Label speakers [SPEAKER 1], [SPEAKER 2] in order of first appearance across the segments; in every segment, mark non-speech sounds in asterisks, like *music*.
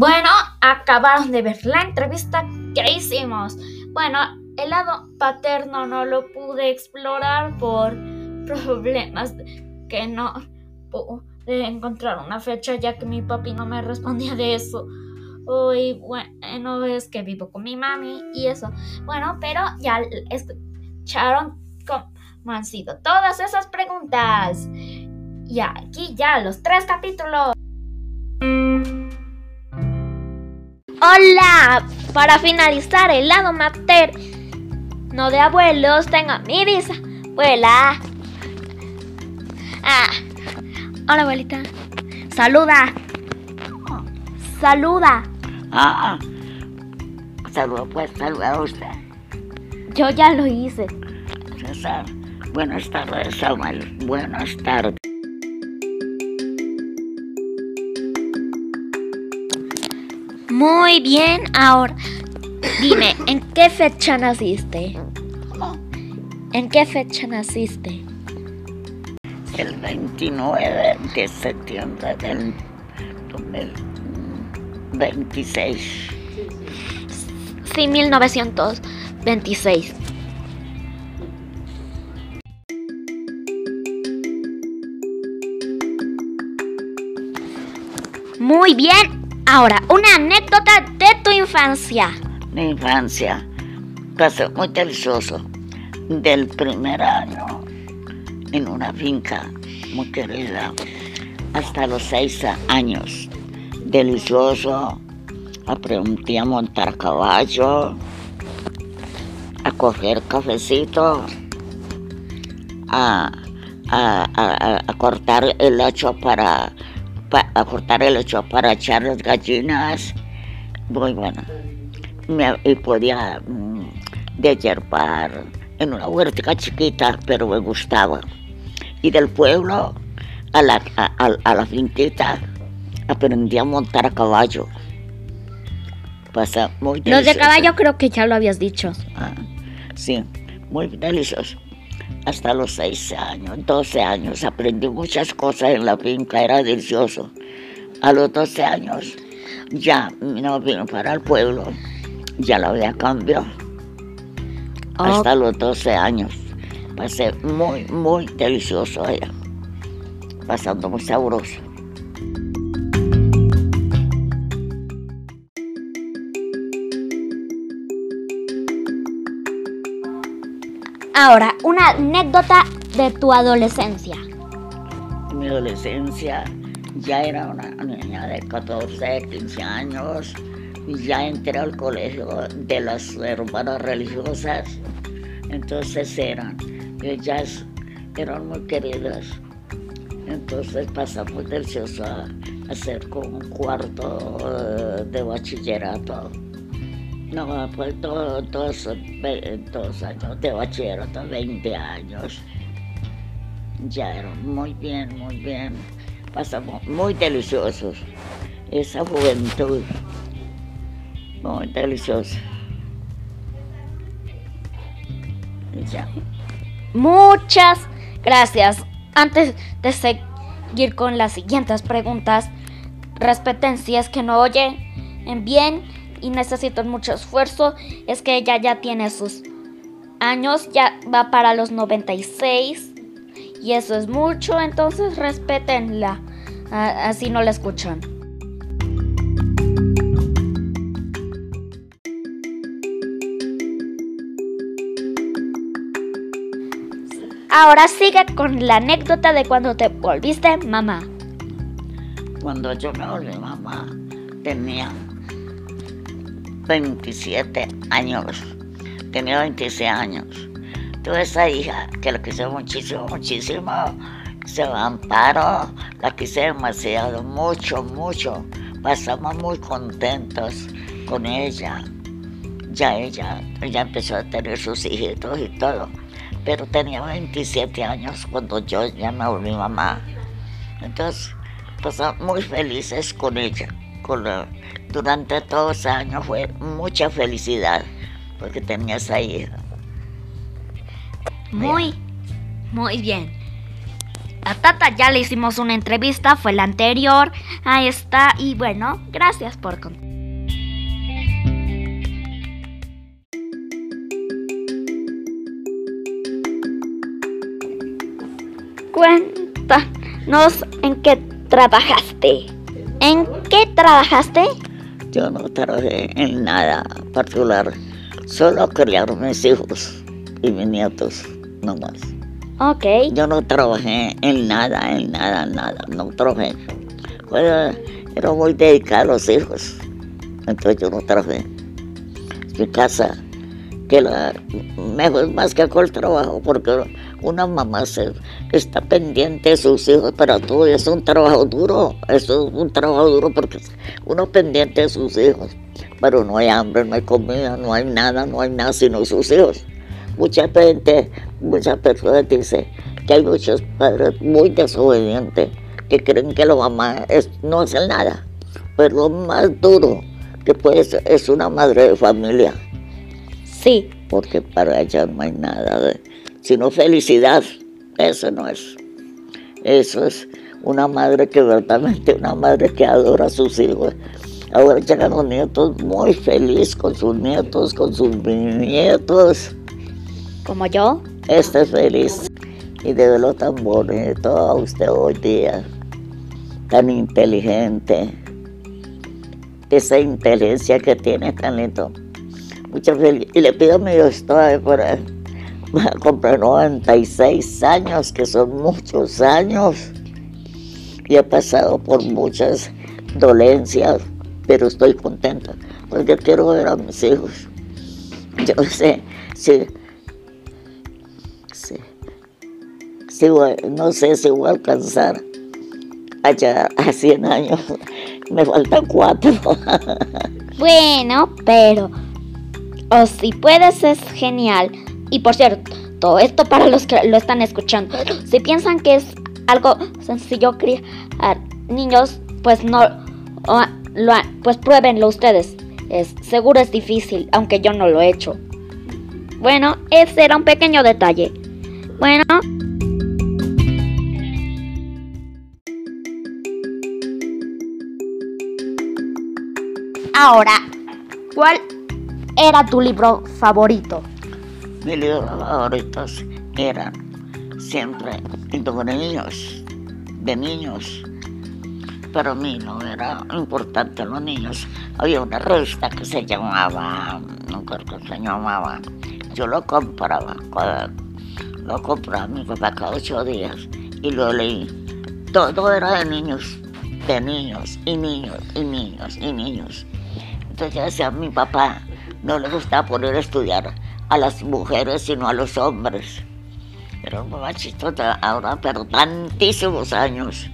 [SPEAKER 1] Bueno, acabaron de ver la entrevista que hicimos. Bueno, el lado paterno no lo pude explorar por problemas que no pude encontrar una fecha ya que mi papi no me respondía de eso. Hoy, bueno, es que vivo con mi mami y eso. Bueno, pero ya escucharon cómo han sido todas esas preguntas. Y aquí ya los tres capítulos. Hola, para finalizar el lado mater, no de abuelos, tengo a mi bisabuela. Ah, hola abuelita. Saluda. Saluda.
[SPEAKER 2] Ah, saluda pues, saluda a usted.
[SPEAKER 1] Yo ya lo hice.
[SPEAKER 2] César, buenas tardes, Samuel. Buenas tardes.
[SPEAKER 1] Muy bien, ahora dime, ¿en qué fecha naciste? ¿En qué fecha naciste?
[SPEAKER 2] El 29 de septiembre del 2026.
[SPEAKER 1] Sí, 1926. Muy bien, Ahora, una anécdota de tu infancia.
[SPEAKER 2] Mi infancia pasó muy delicioso. Del primer año en una finca muy querida hasta los seis años. Delicioso. Aprendí a montar caballo, a coger cafecito, a, a cortar el hacho para a cortar el lecho para echar las gallinas. Muy bueno. y podía mm, en una huerta chiquita, pero me gustaba. Y del pueblo a la, a, la finquita aprendí a montar a caballo. Pasa muy
[SPEAKER 1] delicioso. Lo de caballo creo que ya lo habías dicho.
[SPEAKER 2] Ah, sí, muy delicioso hasta los 6 años, 12 años. Aprendí muchas cosas en la finca, era delicioso. A los 12 años ya no vino para el pueblo, ya lo había cambiado. Hasta los 12 años. Pasé muy, muy delicioso allá. Pasando muy sabroso.
[SPEAKER 1] Ahora, una anécdota de tu adolescencia.
[SPEAKER 2] Mi adolescencia ya era una niña de 14, 15 años y ya entré al colegio de las hermanas religiosas. Entonces eran, ellas eran muy queridas. Entonces pasamos delicioso a hacer con un cuarto eh, de bachillerato no, pues todos, dos años de bachillerato, 20 años. Ya eran muy bien, muy bien. Pasamos muy deliciosos. Esa juventud, muy deliciosa. Ya.
[SPEAKER 1] Muchas gracias. Antes de seguir con las siguientes preguntas, respeten si es que no oyen bien y necesitan mucho esfuerzo es que ella ya tiene sus años, ya va para los 96 y eso es mucho, entonces respetenla, así no la escuchan. Ahora sigue con la anécdota de cuando te volviste mamá.
[SPEAKER 2] Cuando yo me volví mamá, tenía 27 años. Tenía 26 años. Tuve esa hija que la quise muchísimo, muchísimo. Se va Amparo, la quise demasiado, mucho, mucho. Pasamos muy contentos con ella. Ya ella, ella empezó a tener sus hijitos y todo. Pero tenía 27 años cuando yo ya me volví mamá. Entonces, pasamos muy felices con ella, con la, durante todos los años fue mucha felicidad porque tenía esa hija.
[SPEAKER 1] Muy, muy bien. A Tata ya le hicimos una entrevista, fue la anterior. Ahí está. Y bueno, gracias por contar. Cuéntanos en qué trabajaste. ¿En qué trabajaste?
[SPEAKER 2] Yo no trabajé en nada particular, solo criar mis hijos y mis nietos, no más.
[SPEAKER 1] Ok.
[SPEAKER 2] Yo no trabajé en nada, en nada, nada, no trabajé. Bueno, era muy dedicado a los hijos, entonces yo no trabajé. Mi casa, que la mejor más que con el trabajo, porque una mamá se, está pendiente de sus hijos para todo, y es un trabajo duro, eso es un trabajo duro porque uno pendiente de sus hijos, pero no hay hambre, no hay comida, no hay nada, no hay nada sino sus hijos. Mucha gente, muchas personas dicen que hay muchos padres muy desobedientes que creen que la mamá no hace nada, pero lo más duro que puede ser es una madre de familia.
[SPEAKER 1] Sí.
[SPEAKER 2] Porque para ella no hay nada de sino felicidad. Eso no es. Eso es una madre que verdaderamente, una madre que adora a sus hijos. Ahora llegan los nietos muy felices con sus nietos, con sus nietos.
[SPEAKER 1] ¿Como yo?
[SPEAKER 2] Este es feliz. Y de verlo tan bonito a usted hoy día, tan inteligente. Esa inteligencia que tiene tan lindo. Mucha felicidad. Y le pido a mi Dios todavía por él va a comprar 96 años, que son muchos años. Y he pasado por muchas dolencias, pero estoy contenta porque quiero ver a mis hijos. Yo sé, sí, sí no sé si voy a alcanzar allá a 100 años. *laughs* Me faltan cuatro. *laughs*
[SPEAKER 1] Bueno, pero o si puedes es genial. Y por cierto, todo esto para los que lo están escuchando. Si piensan que es algo sencillo criar niños, pues no lo, pues pruébenlo ustedes. Es seguro es difícil, aunque yo no lo he hecho. Bueno, ese era un pequeño detalle. Bueno, Ahora, ¿cuál era tu libro favorito?
[SPEAKER 2] Mis libros favoritos eran siempre niños, de niños. Para mí no era importante los niños. Había una revista que se llamaba, no creo que se llamaba, yo lo compraba, lo compraba mi papá cada ocho días y lo leí. Todo era de niños, de niños y niños y niños y niños. Entonces ya decía mi papá, no le gustaba poner a estudiar a las mujeres, sino a los hombres. Pero un machito ahora, pero tantísimos años.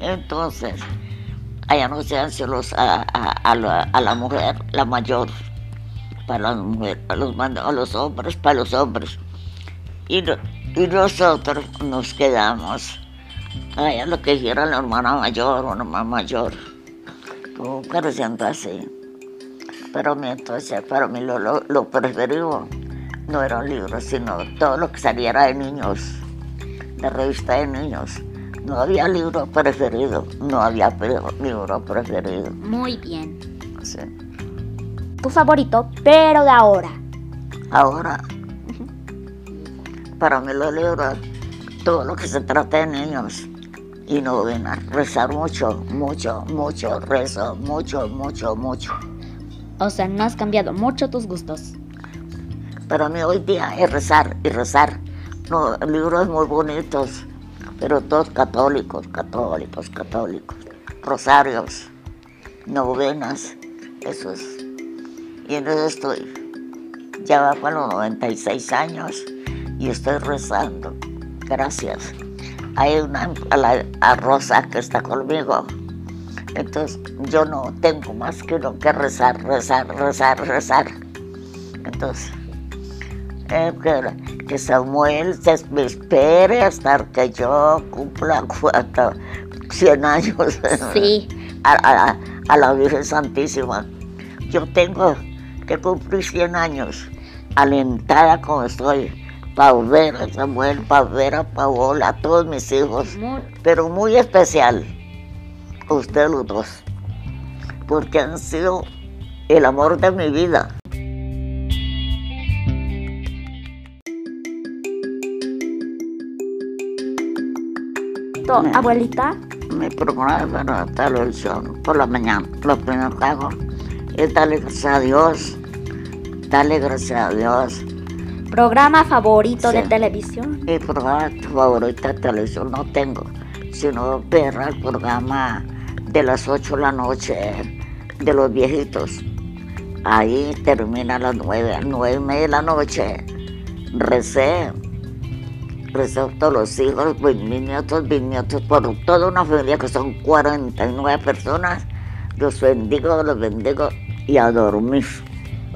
[SPEAKER 2] Entonces, allá no se hacen los, a, la, mujer, la mayor, para las mujeres, a los, a los hombres, para los hombres. Y, nosotros nos quedamos allá lo que hiciera la hermana mayor la mamá mayor, como pareciendo así. Pero entonces para mí lo, lo, preferido no era un libro, sino todo lo que saliera de niños, de revista de niños. No había libro preferido, no había libro preferido.
[SPEAKER 1] Muy bien. Sí. Tu favorito, pero de ahora.
[SPEAKER 2] Ahora, para mí los libros, todo lo que se trata de niños y no a rezar mucho, mucho, mucho, rezo, mucho, mucho, mucho.
[SPEAKER 1] O sea, no has cambiado mucho tus gustos.
[SPEAKER 2] Para mí hoy día es rezar y rezar. No, libros muy bonitos, pero todos católicos, católicos, católicos. Rosarios, novenas, eso es. Y en eso estoy. Ya va para los 96 años y estoy rezando. Gracias. Hay una a, a Rosa que está conmigo entonces yo no tengo más que lo que rezar, rezar, rezar, rezar. Entonces, eh, que, Samuel se espere hasta que yo cumpla cuatro, 100 años
[SPEAKER 1] sí. *laughs*
[SPEAKER 2] a, a, la Virgen Santísima. Yo tengo que cumplir 100 años, alentada como estoy, para ver a Samuel, para ver a Paola, a todos mis hijos, pero muy especial a ustedes los dos, porque han sido el amor de mi vida. Me-
[SPEAKER 1] Abuelita,
[SPEAKER 2] Mi programa para televisión por la mañana, lo primero que hago es darle gracias a Dios, darle gracias a Dios.
[SPEAKER 1] programa favorito de televisión.
[SPEAKER 2] Mi programa favorito de televisión no tengo, sino ver el programa de las 8 de la noche de los viejitos. Ahí termina a las 9, 9 y media de la noche. Recé, recé a todos los hijos, pues, mis nietos, bisnietos, por toda una familia que son 49 personas. Los bendigo, los bendigo y a dormir.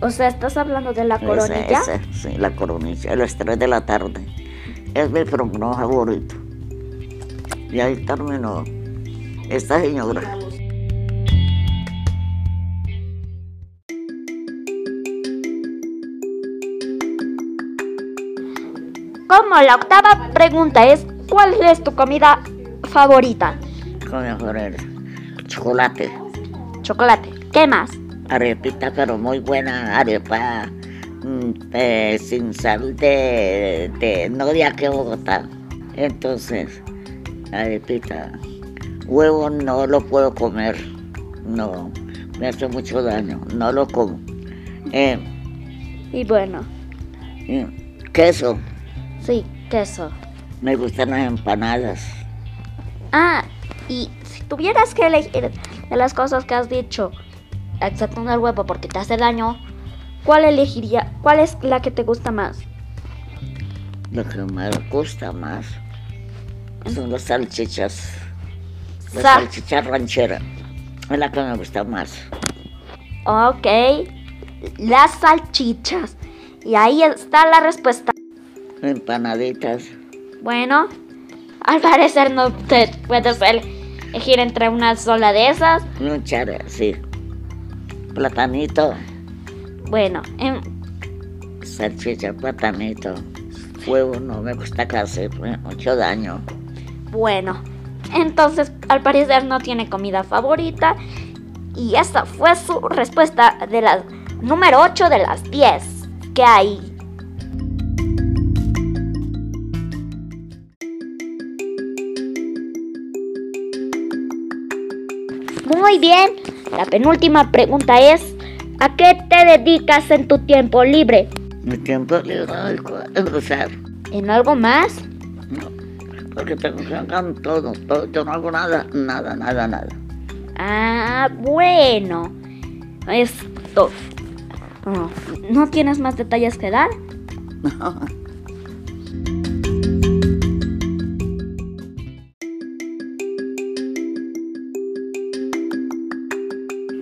[SPEAKER 1] O sea, ¿estás hablando de la coronilla?
[SPEAKER 2] Ese, ese, sí, la coronilla, a las 3 de la tarde. Es mi programa favorito. Y ahí terminó esta señora.
[SPEAKER 1] Como la octava pregunta es, ¿cuál es tu comida favorita?
[SPEAKER 2] Mejor el chocolate,
[SPEAKER 1] Chocolate. ¿Qué más?
[SPEAKER 2] arepita, pero muy buena arepa mm, eh, sin sal de, de, no de aquí a Bogotá. Entonces, arepita, huevo no lo puedo comer, no, me hace mucho daño, no lo como. Eh,
[SPEAKER 1] Y bueno,
[SPEAKER 2] queso,
[SPEAKER 1] sí, queso.
[SPEAKER 2] me gustan las empanadas.
[SPEAKER 1] Ah, y si tuvieras que elegir de las cosas que has dicho, exceptuando el huevo porque te hace daño, ¿cuál elegiría? ¿Cuál es la que te gusta más?
[SPEAKER 2] Lo que me gusta más son las salchichas, las
[SPEAKER 1] Sa-
[SPEAKER 2] salchichas rancheras, es la que me gusta más.
[SPEAKER 1] Ok, las salchichas. Y ahí está la respuesta.
[SPEAKER 2] Empanaditas,
[SPEAKER 1] Bueno, al parecer no te puedes elegir entre una sola de esas.
[SPEAKER 2] luchara, sí. Platanito,
[SPEAKER 1] Bueno, em,
[SPEAKER 2] salchicha, platanito. Huevo no me gusta casi, mucho daño.
[SPEAKER 1] bueno. Entonces, al parecer no tiene comida favorita. Y esta fue su respuesta de la número 8 de las 10 que hay. Muy bien. La penúltima pregunta es, ¿a qué te dedicas en tu tiempo libre?
[SPEAKER 2] Mi tiempo libre es.
[SPEAKER 1] ¿En algo más?
[SPEAKER 2] No, porque tengo que hacer todo, todo, yo no hago nada, nada, nada, nada.
[SPEAKER 1] Ah, bueno. Esto. Oh, ¿No tienes más detalles que dar? *laughs*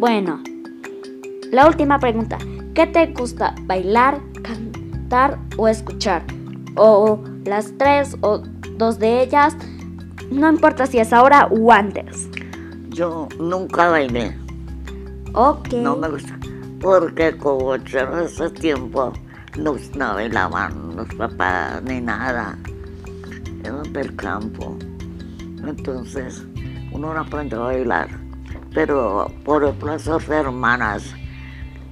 [SPEAKER 1] Bueno, la última pregunta. ¿Qué te gusta? ¿Bailar, cantar o escuchar? O las tres o dos de ellas. No importa si es ahora o antes.
[SPEAKER 2] Yo nunca bailé,
[SPEAKER 1] Ok.
[SPEAKER 2] no me gusta, porque como en ese tiempo no, no bailaban los papás ni nada, eran del campo. Entonces uno no aprendió a bailar. Pero por ejemplo esas hermanas,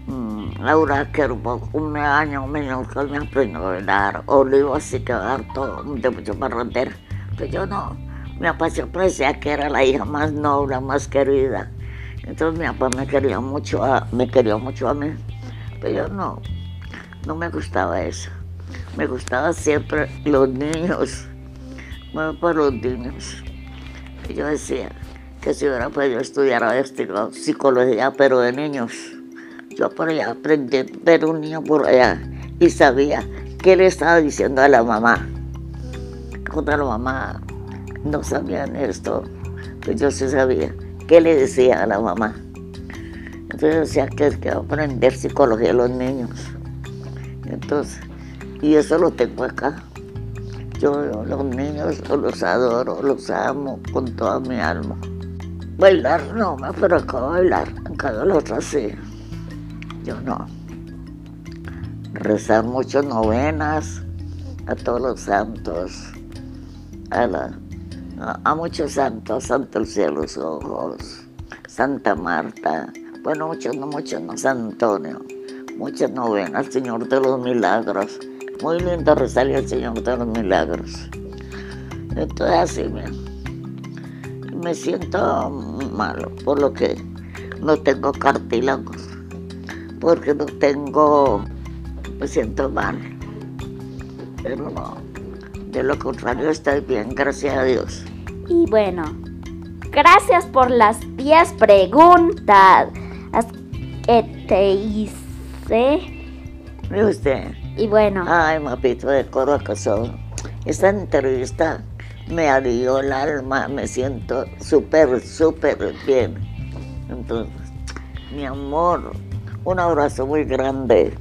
[SPEAKER 2] mm, Laura era un año menos que me aprendió a bailar, Olivo así que harto de mucho parrandero. Pero yo no, mi papá siempre decía que era la hija más noble, más querida. Entonces mi papá me quería mucho a, me quería mucho a mí. Pero yo no, no me gustaba eso. Me gustaba siempre los niños, más por los niños. Y yo decía que si hubiera podido estudiar psicología, pero de niños. Yo por allá aprendí a ver un niño por allá y sabía qué le estaba diciendo a la mamá. Cuando la mamá no sabían esto, pues yo sí sabía qué le decía a la mamá. Entonces decía que que aprender psicología a los niños. Entonces, y eso lo tengo acá. Yo los niños los adoro, los amo con toda mi alma. Bailar no, pero acabo de bailar, en cada otra sí. Yo no. Rezar muchas novenas, a todos los santos, a, a, muchos santos, Santo el cielo, los ojos, Santa Marta, bueno, muchos, no muchos, no, San Antonio, muchas novenas, Señor de los Milagros, muy lindo Rosario el Señor de los Milagros. Entonces así, me, me siento malo, por lo que no tengo cartílagos, porque no tengo, me siento mal, pero no, de lo contrario estoy bien, gracias a Dios.
[SPEAKER 3] Y bueno, gracias por las 10 preguntas que te hice.
[SPEAKER 2] ¿Y usted?
[SPEAKER 3] Y bueno.
[SPEAKER 2] Ay, mapito de corazón. Esta entrevista me adió el alma, me siento súper, súper bien. Entonces, mi amor, un abrazo muy grande.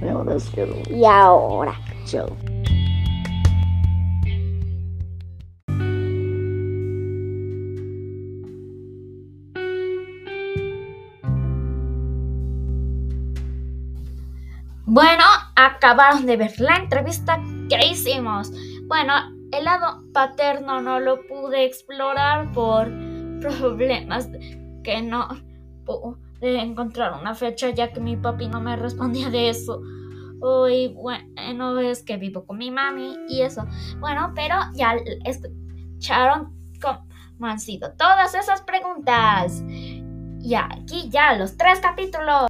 [SPEAKER 2] Mi abrazo.
[SPEAKER 3] Y ahora.
[SPEAKER 2] Chao.
[SPEAKER 1] Bueno, acabaron de ver la entrevista que hicimos. Bueno, el lado paterno no lo pude explorar por problemas que no pude encontrar una fecha ya que mi papi no me respondía de eso. Hoy, bueno, es que vivo con mi mami y eso. Bueno, pero ya escucharon cómo han sido todas esas preguntas. Y aquí ya los tres capítulos.